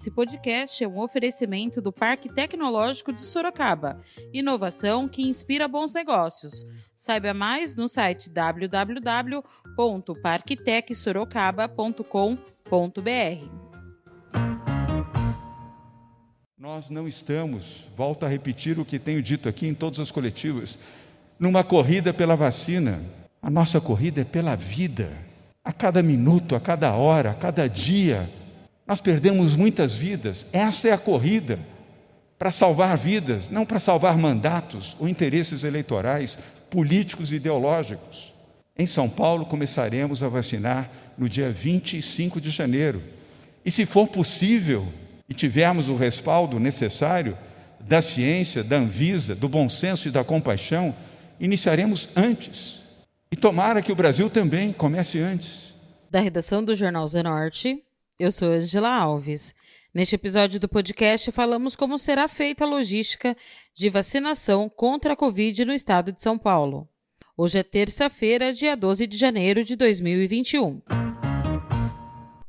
Esse podcast é um oferecimento do Parque Tecnológico de Sorocaba. Inovação que inspira bons negócios. Saiba mais no site www.parktecsorocaba.com.br. Nós não estamos, volto a repetir o que tenho dito aqui em todas as coletivas, numa corrida pela vacina. A nossa corrida é pela vida. A cada minuto, a cada hora, a cada dia, nós perdemos muitas vidas. Essa é a corrida para salvar vidas, não para salvar mandatos ou interesses eleitorais, políticos e ideológicos. Em São Paulo, começaremos a vacinar no dia 25 de janeiro. E se for possível e tivermos o respaldo necessário da ciência, da Anvisa, do bom senso e da compaixão, iniciaremos antes. E tomara que o Brasil também comece antes. Da redação do Jornal Zenorte, eu sou Angela Alves. Neste episódio do podcast, falamos como será feita a logística de vacinação contra a Covid no estado de São Paulo. Hoje é terça-feira, dia 12 de janeiro de 2021.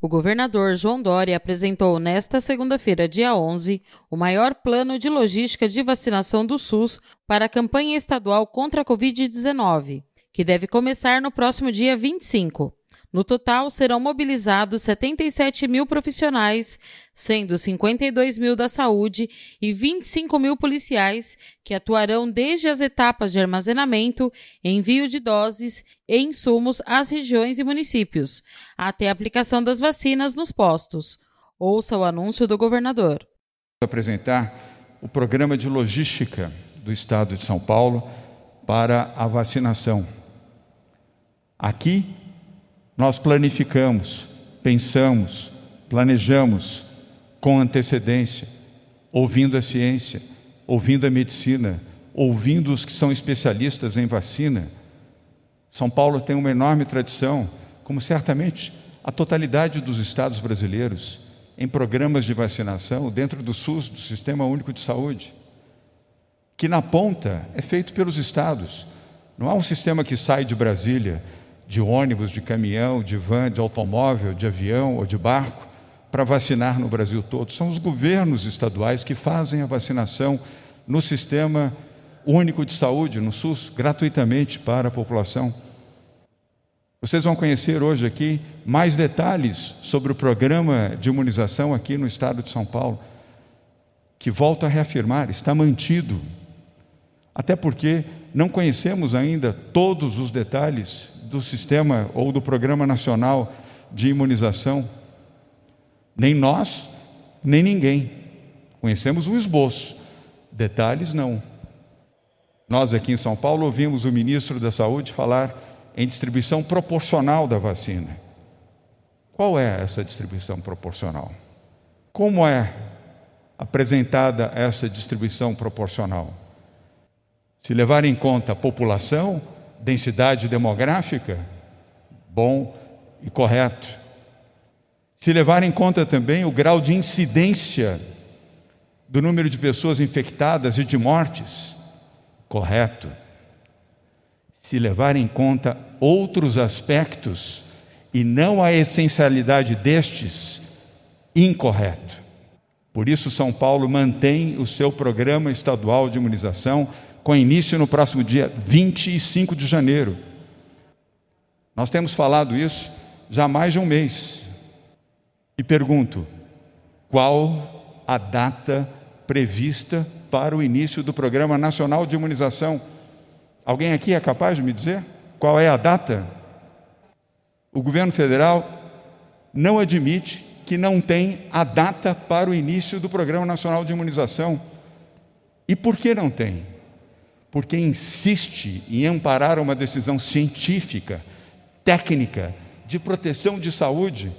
O governador João Dória apresentou nesta segunda-feira, dia 11, o maior plano de logística de vacinação do SUS para a campanha estadual contra a Covid-19, que deve começar no próximo dia 25. No total, serão mobilizados 77 mil profissionais, sendo 52 mil da saúde e 25 mil policiais, que atuarão desde as etapas de armazenamento, envio de doses e insumos às regiões e municípios, até a aplicação das vacinas nos postos. Ouça o anúncio do governador. Apresentar o programa de logística do Estado de São Paulo para a vacinação. Aqui nós planificamos, pensamos, planejamos com antecedência, ouvindo a ciência, ouvindo a medicina, ouvindo os que são especialistas em vacina. São Paulo tem uma enorme tradição, como certamente a totalidade dos estados brasileiros, em programas de vacinação dentro do SUS, do Sistema Único de Saúde, que na ponta é feito pelos estados. Não há um sistema que sai de Brasília de ônibus, de caminhão, de van, de automóvel, de avião ou de barco para vacinar no Brasil todo. São os governos estaduais que fazem a vacinação no sistema único de saúde, no SUS, gratuitamente para a população. Vocês vão conhecer hoje aqui mais detalhes sobre o programa de imunização aqui no estado de São Paulo, que volto a reafirmar, está mantido. Até porque não conhecemos ainda todos os detalhes do sistema ou do Programa Nacional de Imunização. Nem nós, nem ninguém. Conhecemos o esboço, detalhes não. Nós aqui em São Paulo ouvimos o ministro da Saúde falar em distribuição proporcional da vacina. Qual é essa distribuição proporcional? Como é apresentada essa distribuição proporcional? Se levar em conta a população, densidade demográfica, bom e correto. Se levar em conta também o grau de incidência do número de pessoas infectadas e de mortes, correto. Se levar em conta outros aspectos e não a essencialidade destes, incorreto. Por isso, São Paulo mantém o seu programa estadual de imunização com início no próximo dia 25 de janeiro. Nós temos falado isso já há mais de um mês. E pergunto: qual a data prevista para o início do Programa Nacional de Imunização? Alguém aqui é capaz de me dizer qual é a data? O governo federal não admite que não tem a data para o início do Programa Nacional de Imunização. E por que não tem? Porque insiste em amparar uma decisão científica, técnica, de proteção de saúde,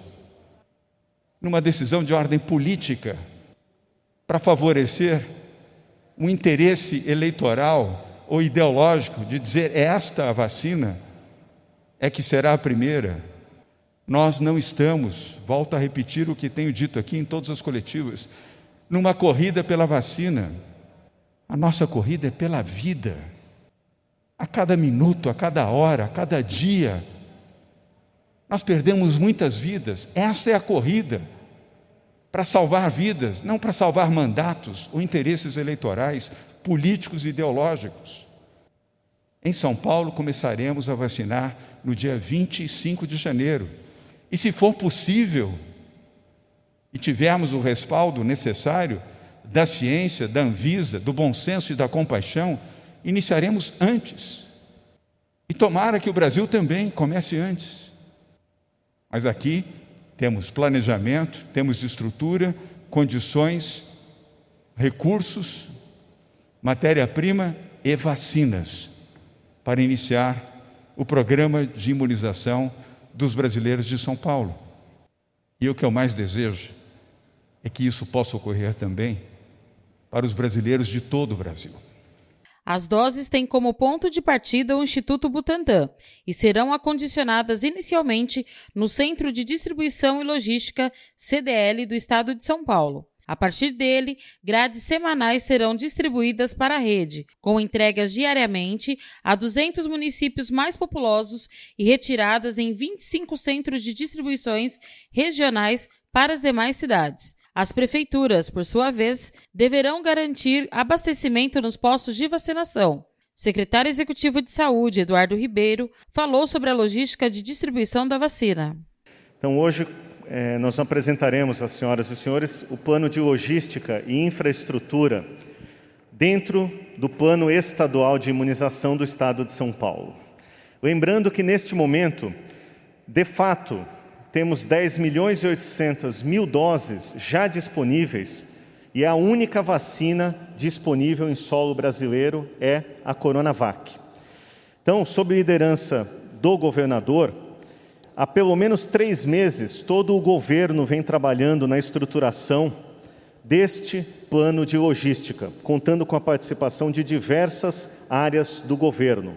numa decisão de ordem política, para favorecer um interesse eleitoral ou ideológico de dizer esta vacina é que será a primeira. Nós não estamos, volto a repetir o que tenho dito aqui em todas as coletivas, numa corrida pela vacina. A nossa corrida é pela vida. A cada minuto, a cada hora, a cada dia. Nós perdemos muitas vidas. Essa é a corrida. para salvar vidas, não para salvar mandatos ou interesses eleitorais, políticos e ideológicos. Em São Paulo, começaremos a vacinar no dia 25 de janeiro. E se for possível, e tivermos o respaldo necessário da ciência, da Anvisa, do bom senso e da compaixão, iniciaremos antes. E tomara que o Brasil também comece antes. Mas aqui temos planejamento, temos estrutura, condições, recursos, matéria-prima e vacinas para iniciar o programa de imunização dos brasileiros de São Paulo. E o que eu mais desejo é que isso possa ocorrer também para os brasileiros de todo o Brasil. As doses têm como ponto de partida o Instituto Butantan e serão acondicionadas inicialmente no Centro de Distribuição e Logística CDL do Estado de São Paulo. A partir dele, grades semanais serão distribuídas para a rede, com entregas diariamente a 200 municípios mais populosos e retiradas em 25 centros de distribuições regionais para as demais cidades. As prefeituras, por sua vez, deverão garantir abastecimento nos postos de vacinação. Secretário Executivo de Saúde, Eduardo Ribeiro, falou sobre a logística de distribuição da vacina. Então, hoje, eh, nós apresentaremos às senhoras e senhores o plano de logística e infraestrutura dentro do plano estadual de imunização do Estado de São Paulo. Lembrando que, neste momento, de fato, temos 10 milhões e 800 mil doses já disponíveis e a única vacina disponível em solo brasileiro é a Coronavac. Então, sob liderança do governador, há pelo menos três meses todo o governo vem trabalhando na estruturação deste plano de logística, contando com a participação de diversas áreas do governo.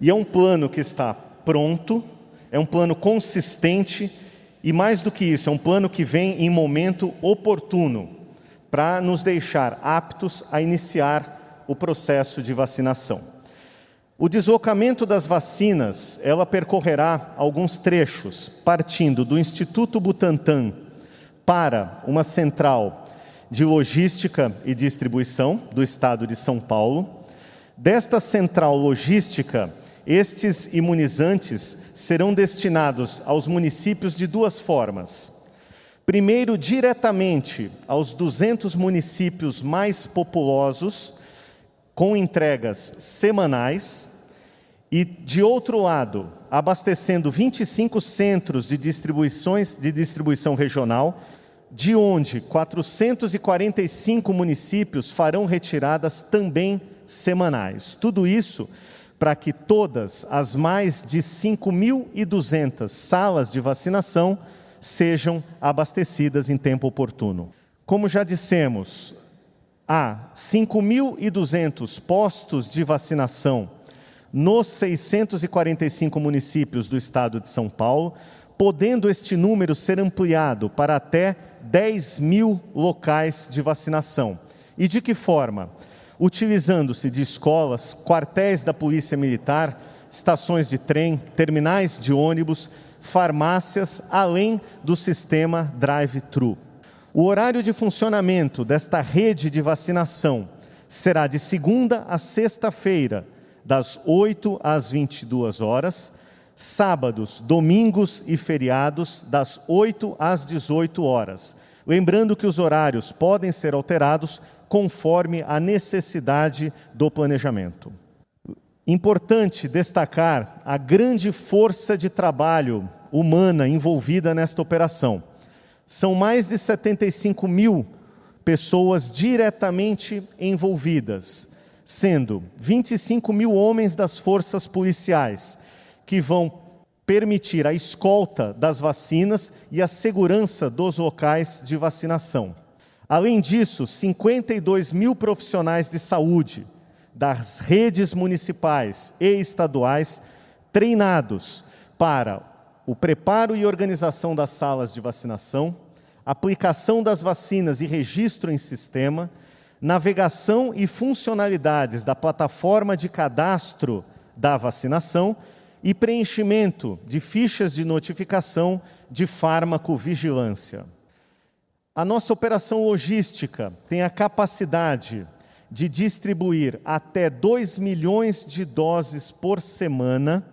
E é um plano que está pronto, é um plano consistente e mais do que isso, é um plano que vem em momento oportuno para nos deixar aptos a iniciar o processo de vacinação. O deslocamento das vacinas, ela percorrerá alguns trechos, partindo do Instituto Butantan para uma central de logística e distribuição do estado de São Paulo. Desta central logística, estes imunizantes serão destinados aos municípios de duas formas. Primeiro, diretamente aos 200 municípios mais populosos, com entregas semanais, e, de outro lado, abastecendo 25 centros de, distribuições, de distribuição regional, de onde 445 municípios farão retiradas também semanais. Tudo isso para que todas as mais de 5.200 salas de vacinação sejam abastecidas em tempo oportuno. Como já dissemos, há 5.200 postos de vacinação nos 645 municípios do estado de São Paulo, podendo este número ser ampliado para até 10 mil locais de vacinação. E de que forma? Utilizando-se de escolas, quartéis da Polícia Militar, estações de trem, terminais de ônibus, farmácias, além do sistema drive-thru. O horário de funcionamento desta rede de vacinação será de segunda a sexta-feira, das 8 às 22 horas, sábados, domingos e feriados, das 8 às 18 horas. Lembrando que os horários podem ser alterados conforme a necessidade do planejamento. Importante destacar a grande força de trabalho humana envolvida nesta operação. São mais de 75 mil pessoas diretamente envolvidas, sendo 25 mil homens das forças policiais, que vão permitir a escolta das vacinas e a segurança dos locais de vacinação. Além disso, 52 mil profissionais de saúde das redes municipais e estaduais treinados para o preparo e organização das salas de vacinação, aplicação das vacinas e registro em sistema, navegação e funcionalidades da plataforma de cadastro da vacinação e preenchimento de fichas de notificação de fármaco vigilância. A nossa operação logística tem a capacidade de distribuir até 2 milhões de doses por semana,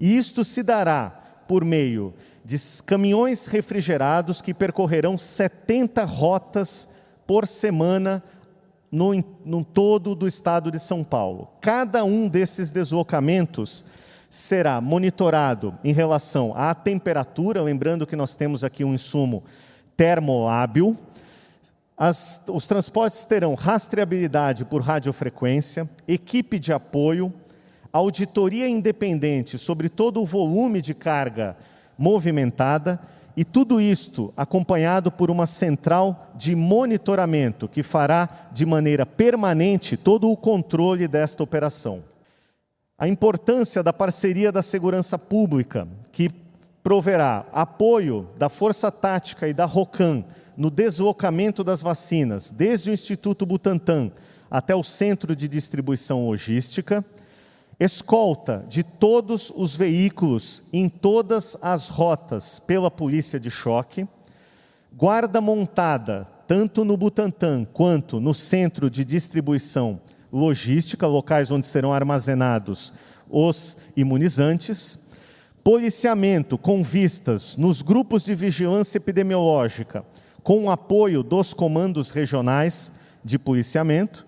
e isto se dará por meio de caminhões refrigerados que percorrerão 70 rotas por semana no, no todo do estado de São Paulo. Cada um desses deslocamentos será monitorado em relação à temperatura, lembrando que nós temos aqui um insumo termolábil. As, os transportes terão rastreabilidade por radiofrequência, equipe de apoio, auditoria independente sobre todo o volume de carga movimentada e tudo isto acompanhado por uma central de monitoramento que fará de maneira permanente todo o controle desta operação. A importância da parceria da segurança pública, que proverá apoio da Força Tática e da ROCAM no deslocamento das vacinas, desde o Instituto Butantan até o Centro de Distribuição Logística escolta de todos os veículos em todas as rotas pela polícia de choque, guarda montada tanto no Butantã quanto no centro de distribuição logística, locais onde serão armazenados os imunizantes, policiamento com vistas nos grupos de vigilância epidemiológica, com o apoio dos comandos regionais de policiamento,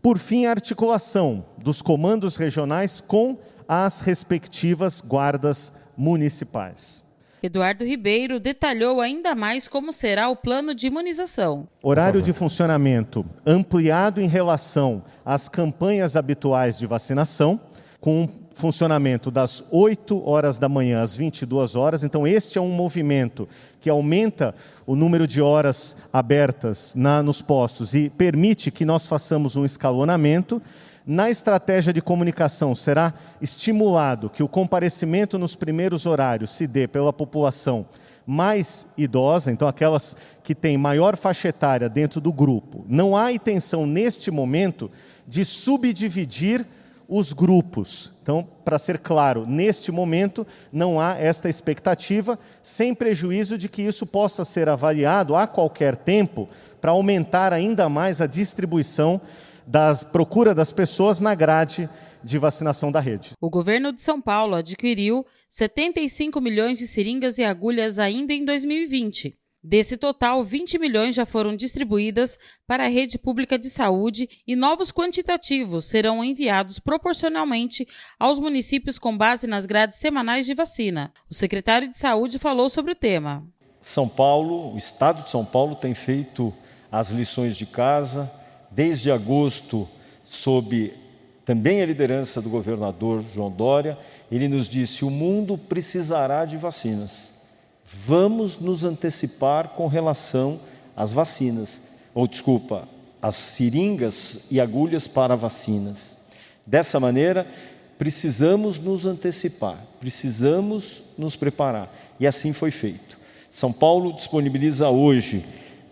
por fim, a articulação dos comandos regionais com as respectivas guardas municipais. Eduardo Ribeiro detalhou ainda mais como será o plano de imunização. Horário de funcionamento ampliado em relação às campanhas habituais de vacinação, com funcionamento das 8 horas da manhã às 22 horas. Então, este é um movimento que aumenta o número de horas abertas na, nos postos e permite que nós façamos um escalonamento. Na estratégia de comunicação, será estimulado que o comparecimento nos primeiros horários se dê pela população mais idosa, então aquelas que têm maior faixa etária dentro do grupo. Não há intenção, neste momento, de subdividir os grupos. Então, para ser claro, neste momento não há esta expectativa, sem prejuízo de que isso possa ser avaliado a qualquer tempo para aumentar ainda mais a distribuição das procura das pessoas na grade de vacinação da rede. O governo de São Paulo adquiriu 75 milhões de seringas e agulhas ainda em 2020. Desse total, 20 milhões já foram distribuídas para a rede pública de saúde e novos quantitativos serão enviados proporcionalmente aos municípios com base nas grades semanais de vacina. O secretário de Saúde falou sobre o tema. São Paulo, o estado de São Paulo tem feito as lições de casa desde agosto sob também a liderança do governador João Dória, ele nos disse: "O mundo precisará de vacinas" vamos nos antecipar com relação às vacinas, ou desculpa, às seringas e agulhas para vacinas. Dessa maneira, precisamos nos antecipar, precisamos nos preparar. E assim foi feito. São Paulo disponibiliza hoje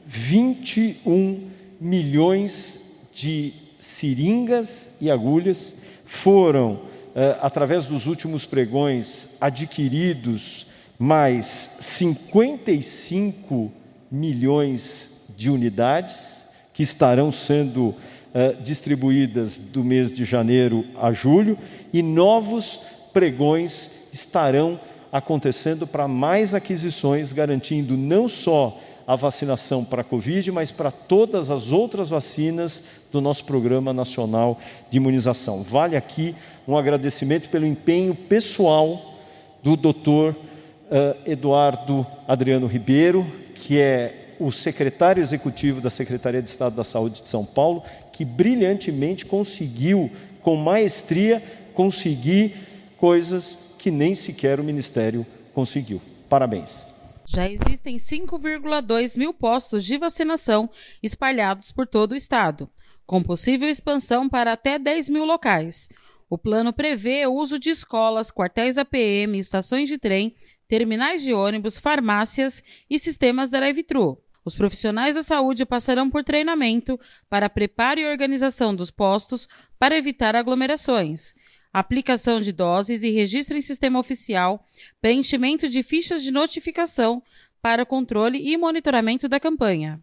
21 milhões de seringas e agulhas, foram, eh, através dos últimos pregões, adquiridos mais 55 milhões de unidades que estarão sendo uh, distribuídas do mês de janeiro a julho e novos pregões estarão acontecendo para mais aquisições, garantindo não só a vacinação para a Covid, mas para todas as outras vacinas do nosso Programa Nacional de Imunização. Vale aqui um agradecimento pelo empenho pessoal do doutor uh, Eduardo Adriano Ribeiro, que é o secretário executivo da Secretaria de Estado da Saúde de São Paulo, que brilhantemente conseguiu, com maestria, conseguir coisas que nem sequer o Ministério conseguiu. Parabéns. Já existem 5,2 mil postos de vacinação espalhados por todo o estado, com possível expansão para até 10 mil locais. O plano prevê o uso de escolas, quartéis da PM, estações de trem, terminais de ônibus, farmácias e sistemas drive-thru. Os profissionais da saúde passarão por treinamento para preparo e organização dos postos para evitar aglomerações, aplicação de doses e registro em sistema oficial, preenchimento de fichas de notificação para controle e monitoramento da campanha.